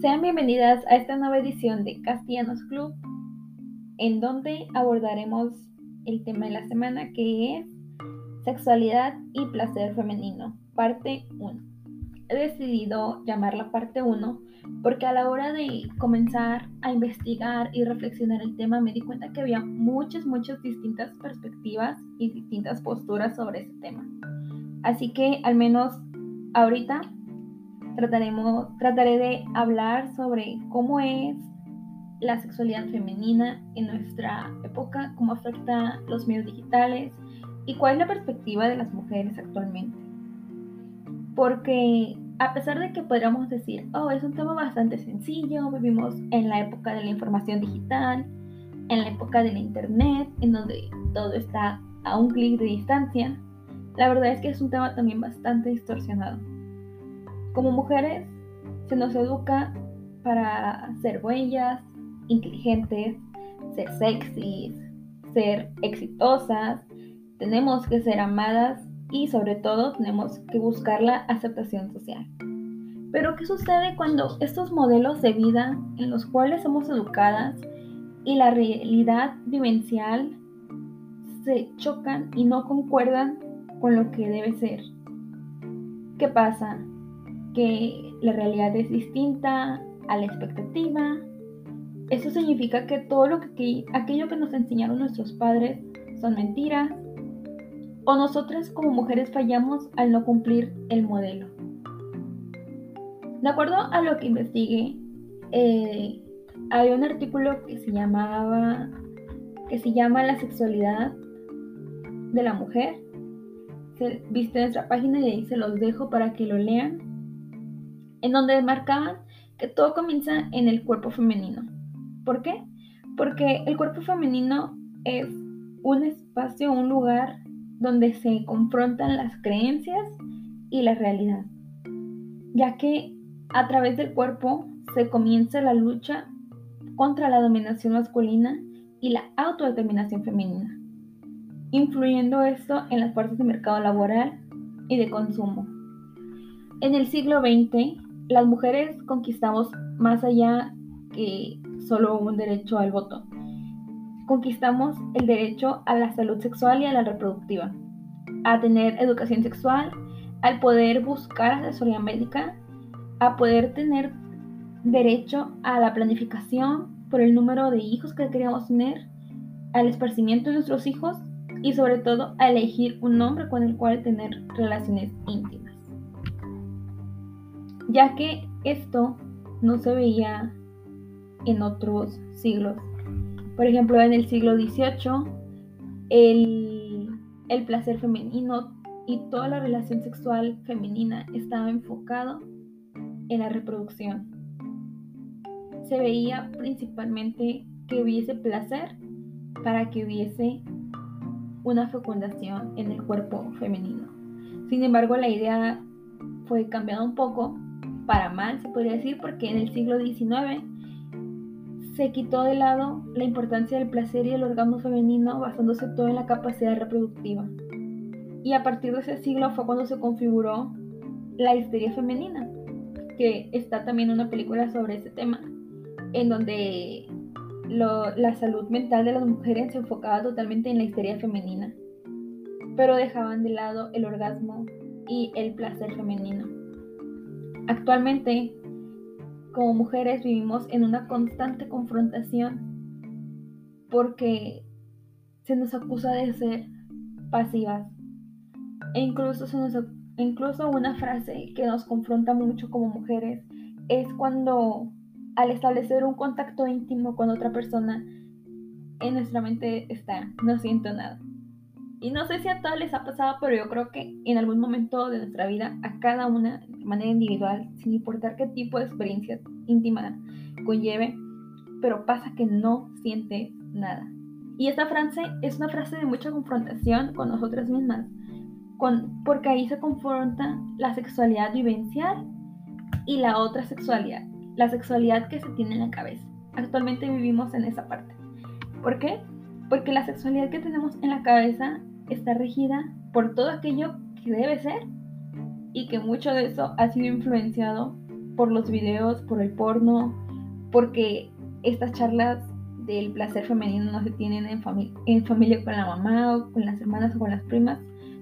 Sean bienvenidas a esta nueva edición de Castellanos Club, en donde abordaremos el tema de la semana que es sexualidad y placer femenino, parte 1. He decidido llamarla parte 1 porque a la hora de comenzar a investigar y reflexionar el tema me di cuenta que había muchas, muchas distintas perspectivas y distintas posturas sobre ese tema. Así que al menos ahorita trataremos, trataré de hablar sobre cómo es la sexualidad femenina en nuestra época, cómo afecta los medios digitales y cuál es la perspectiva de las mujeres actualmente. Porque a pesar de que podríamos decir, oh, es un tema bastante sencillo, vivimos en la época de la información digital, en la época de la internet, en donde todo está a un clic de distancia, la verdad es que es un tema también bastante distorsionado. Como mujeres, se nos educa para ser bellas, inteligentes, ser sexys, ser exitosas, tenemos que ser amadas y sobre todo tenemos que buscar la aceptación social. Pero ¿qué sucede cuando estos modelos de vida en los cuales somos educadas y la realidad vivencial se chocan y no concuerdan con lo que debe ser? ¿Qué pasa? Que la realidad es distinta a la expectativa. Eso significa que todo lo que aquello que nos enseñaron nuestros padres son mentiras o nosotras como mujeres fallamos al no cumplir el modelo. De acuerdo a lo que investigué, eh, hay un artículo que se llamaba que se llama La sexualidad de la mujer. Se viste nuestra página y ahí se los dejo para que lo lean. En donde marcaban que todo comienza en el cuerpo femenino. ¿Por qué? Porque el cuerpo femenino es un espacio, un lugar donde se confrontan las creencias y la realidad, ya que a través del cuerpo se comienza la lucha contra la dominación masculina y la autodeterminación femenina, influyendo esto en las fuerzas de mercado laboral y de consumo. En el siglo XX, las mujeres conquistamos más allá que solo un derecho al voto conquistamos el derecho a la salud sexual y a la reproductiva, a tener educación sexual, al poder buscar asesoría médica, a poder tener derecho a la planificación por el número de hijos que queríamos tener, al esparcimiento de nuestros hijos y sobre todo a elegir un hombre con el cual tener relaciones íntimas. Ya que esto no se veía en otros siglos por ejemplo, en el siglo XVIII, el, el placer femenino y toda la relación sexual femenina estaba enfocado en la reproducción. Se veía principalmente que hubiese placer para que hubiese una fecundación en el cuerpo femenino. Sin embargo, la idea fue cambiada un poco para mal, se podría decir, porque en el siglo XIX se quitó de lado la importancia del placer y el orgasmo femenino basándose todo en la capacidad reproductiva. Y a partir de ese siglo fue cuando se configuró la histeria femenina, que está también una película sobre ese tema, en donde la salud mental de las mujeres se enfocaba totalmente en la histeria femenina, pero dejaban de lado el orgasmo y el placer femenino. Actualmente como mujeres vivimos en una constante confrontación porque se nos acusa de ser pasivas. E incluso, se nos, incluso una frase que nos confronta mucho como mujeres es cuando al establecer un contacto íntimo con otra persona, en nuestra mente está, no siento nada. Y no sé si a todas les ha pasado, pero yo creo que en algún momento de nuestra vida, a cada una de manera individual, sin importar qué tipo de experiencia íntima conlleve, pero pasa que no siente nada. Y esta frase es una frase de mucha confrontación con nosotras mismas, con, porque ahí se confronta la sexualidad vivencial y la otra sexualidad, la sexualidad que se tiene en la cabeza. Actualmente vivimos en esa parte. ¿Por qué? Porque la sexualidad que tenemos en la cabeza está regida por todo aquello que debe ser y que mucho de eso ha sido influenciado por los videos, por el porno, porque estas charlas del placer femenino no se tienen en, en familia con la mamá o con las hermanas o con las primas.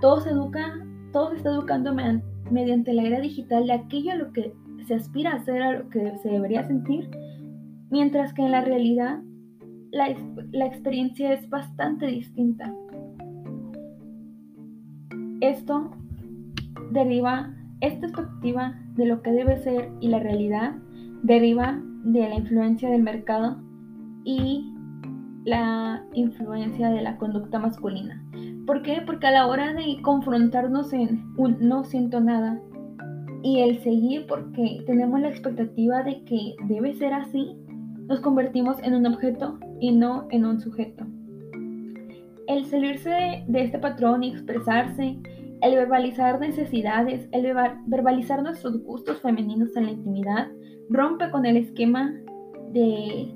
Todo se educa, todo se está educando mediante la era digital de aquello a lo que se aspira a hacer, a lo que se debería sentir, mientras que en la realidad la, la experiencia es bastante distinta. Esto deriva, esta perspectiva de lo que debe ser y la realidad deriva de la influencia del mercado y la influencia de la conducta masculina. ¿Por qué? Porque a la hora de confrontarnos en un no siento nada y el seguir porque tenemos la expectativa de que debe ser así, nos convertimos en un objeto y no en un sujeto. El salirse de, este patrón y expresarse, el verbalizar necesidades, el verbalizar nuestros gustos femeninos en la intimidad, rompe con el esquema de,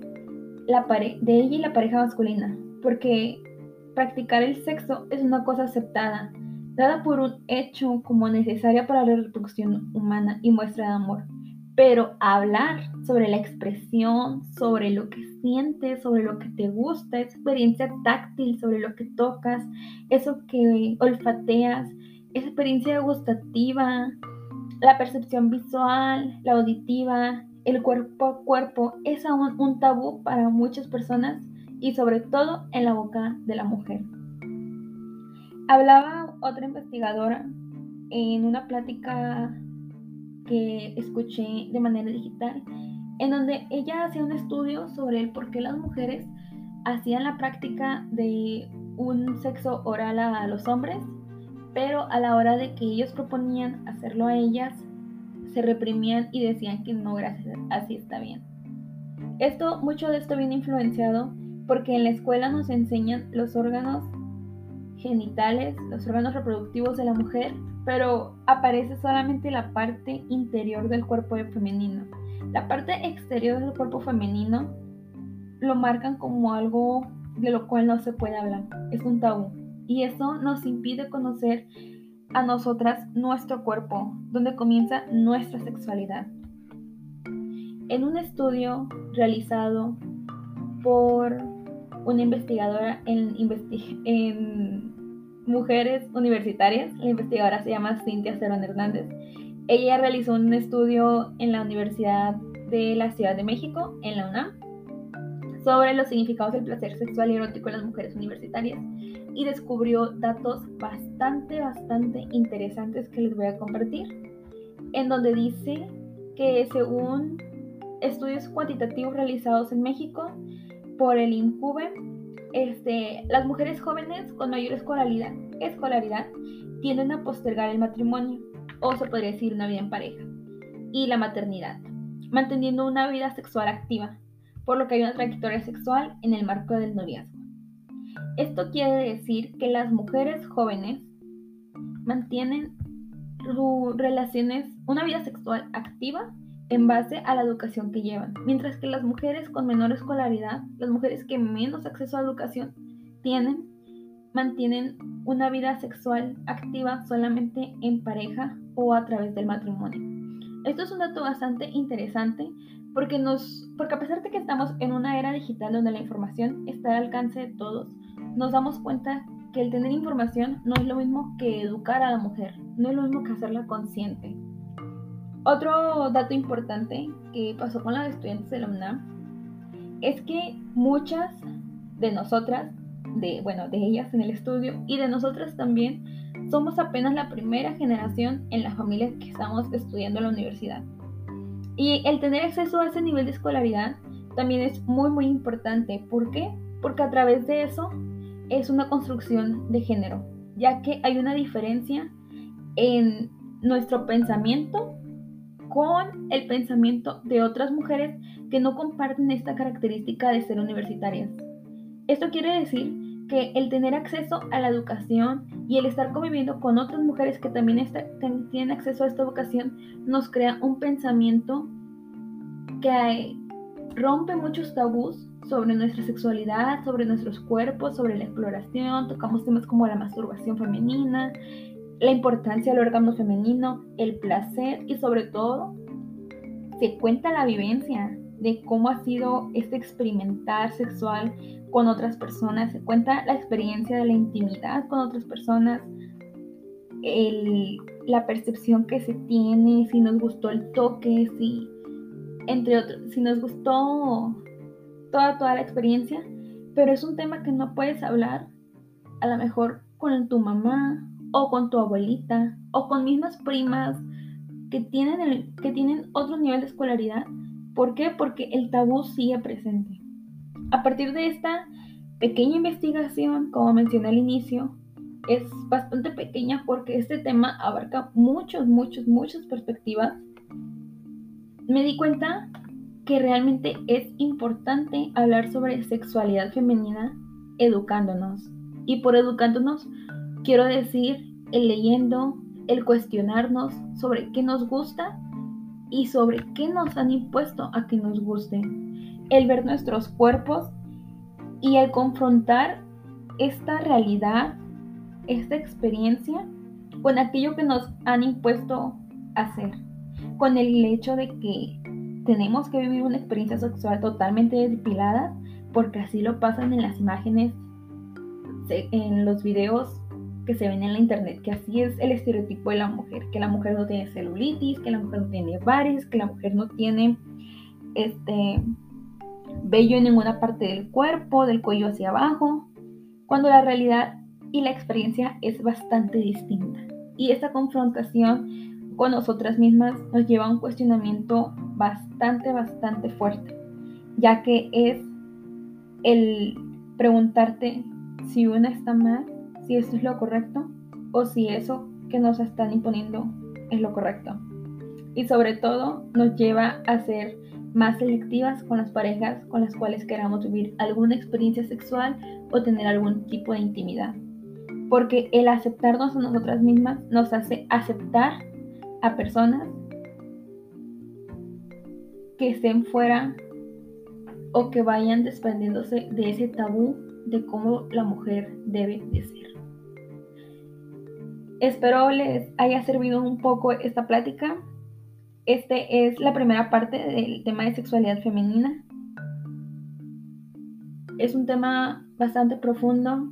la de ella y la pareja masculina, porque practicar el sexo es una cosa aceptada, dada por un hecho como necesaria para la reproducción humana y muestra de amor. Pero hablar sobre la expresión, sobre lo que sientes, sobre lo que te gusta, esa experiencia táctil, sobre lo que tocas, eso que olfateas, esa experiencia gustativa, la percepción visual, la auditiva, el cuerpo a cuerpo, es aún un tabú para muchas personas y sobre todo en la boca de la mujer. Hablaba otra investigadora en una plática que escuché de manera digital, en donde ella hacía un estudio sobre el por qué las mujeres hacían la práctica de un sexo oral a los hombres, pero a la hora de que ellos proponían hacerlo a ellas, se reprimían y decían que no, gracias, así está bien. Esto, mucho de esto viene influenciado porque en la escuela nos enseñan los órganos genitales, los órganos reproductivos de la mujer, pero aparece solamente la parte interior del cuerpo femenino. La parte exterior del cuerpo femenino lo marcan como algo de lo cual no se puede hablar, es un tabú. Y eso nos impide conocer a nosotras nuestro cuerpo, donde comienza nuestra sexualidad. En un estudio realizado por una investigadora en, mujeres universitarias. La investigadora se llama Cintia Cerón Hernández. Ella realizó un estudio en la Universidad de la Ciudad de México, en la UNAM, sobre los significados del placer sexual y erótico en las mujeres universitarias y descubrió datos bastante, bastante interesantes que les voy a compartir, en donde dice que según estudios cuantitativos realizados en México por el INCUBE, este, las mujeres jóvenes con mayor escolaridad, escolaridad tienden a postergar el matrimonio, o se podría decir una vida en pareja, y la maternidad, manteniendo una vida sexual activa, por lo que hay una trayectoria sexual en el marco del noviazgo. Esto quiere decir que las mujeres jóvenes mantienen relaciones, una vida sexual activa en base a la educación que llevan, mientras que las mujeres con menor escolaridad, las mujeres que menos acceso a educación tienen, mantienen una vida sexual activa solamente en pareja o a través del matrimonio. Esto es un dato bastante interesante porque, nos, porque a pesar de que estamos en una era digital donde la información está al alcance de todos, nos damos cuenta que el tener información no es lo mismo que educar a la mujer, no es lo mismo que hacerla consciente. Otro dato importante que pasó con las estudiantes de la UNAM es que muchas de nosotras, de, bueno, de ellas en el estudio y de nosotras también, somos apenas la primera generación en las familias que estamos estudiando en la universidad. Y el tener acceso a ese nivel de escolaridad también es muy, muy importante. ¿Por qué? Porque a través de eso es una construcción de género, ya que hay una diferencia en nuestro pensamiento con el pensamiento de otras mujeres que no comparten esta característica de ser universitarias. Esto quiere decir que el tener acceso a la educación y el estar conviviendo con otras mujeres que también tienen acceso a esta educación nos crea un pensamiento que rompe muchos tabús sobre nuestra sexualidad, sobre nuestros cuerpos, sobre la exploración, tocamos temas como la masturbación femenina, la importancia del órgano femenino, el placer y sobre todo se cuenta la vivencia de cómo ha sido este experimentar sexual con otras personas, se cuenta la experiencia de la intimidad con otras personas, la percepción que se tiene, si nos gustó el toque, si, entre otros, si nos gustó toda, toda la experiencia, pero es un tema que no puedes hablar a lo mejor con tu mamá o con tu abuelita o con mismas primas que tienen, que tienen otro nivel de escolaridad. ¿Por qué? Porque el tabú sigue presente. A partir de esta pequeña investigación, como mencioné al inicio, es bastante pequeña porque este tema abarca muchos, muchos, muchas perspectivas. Me di cuenta que realmente es importante hablar sobre sexualidad femenina educándonos. Y por educándonos quiero decir el leyendo, el cuestionarnos sobre qué nos gusta y sobre qué nos han impuesto a que nos guste. El ver nuestros cuerpos y el confrontar esta realidad, esta experiencia con aquello que nos han impuesto hacer. Con el hecho de que tenemos que vivir una experiencia sexual totalmente depilada, porque así lo pasan en las imágenes, en los videos que se ven en la internet, que así es el estereotipo de la mujer, que la mujer no tiene celulitis, que la mujer no tiene bares, que la mujer no tiene este vello en ninguna parte del cuerpo, del cuello hacia abajo, cuando la realidad y la experiencia es bastante distinta. Y esta confrontación con nosotras mismas nos lleva a un cuestionamiento bastante, bastante fuerte, ya que es el preguntarte si una está mal, si esto es lo correcto o si eso que nos están imponiendo es lo correcto. Y sobre todo nos lleva a ser más selectivas con las parejas con las cuales queramos vivir alguna experiencia sexual o tener algún tipo de intimidad. Porque el aceptarnos a nosotras mismas nos hace aceptar a personas que estén fuera o que vayan desprendiéndose de ese tabú de cómo la mujer debe de ser. Espero les haya servido un poco esta plática. Este es la primera parte del tema de sexualidad femenina. Es un tema bastante profundo,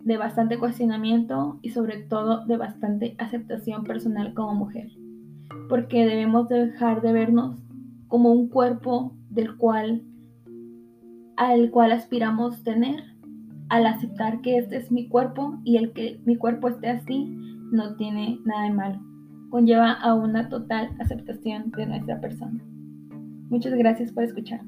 de bastante cuestionamiento y sobre todo de bastante aceptación personal como mujer. Porque debemos dejar de vernos como un cuerpo del cual al cual aspiramos tener al aceptar que este es mi cuerpo y el que mi cuerpo esté así no tiene nada de malo. Conlleva a una total aceptación de nuestra persona. Muchas gracias por escuchar.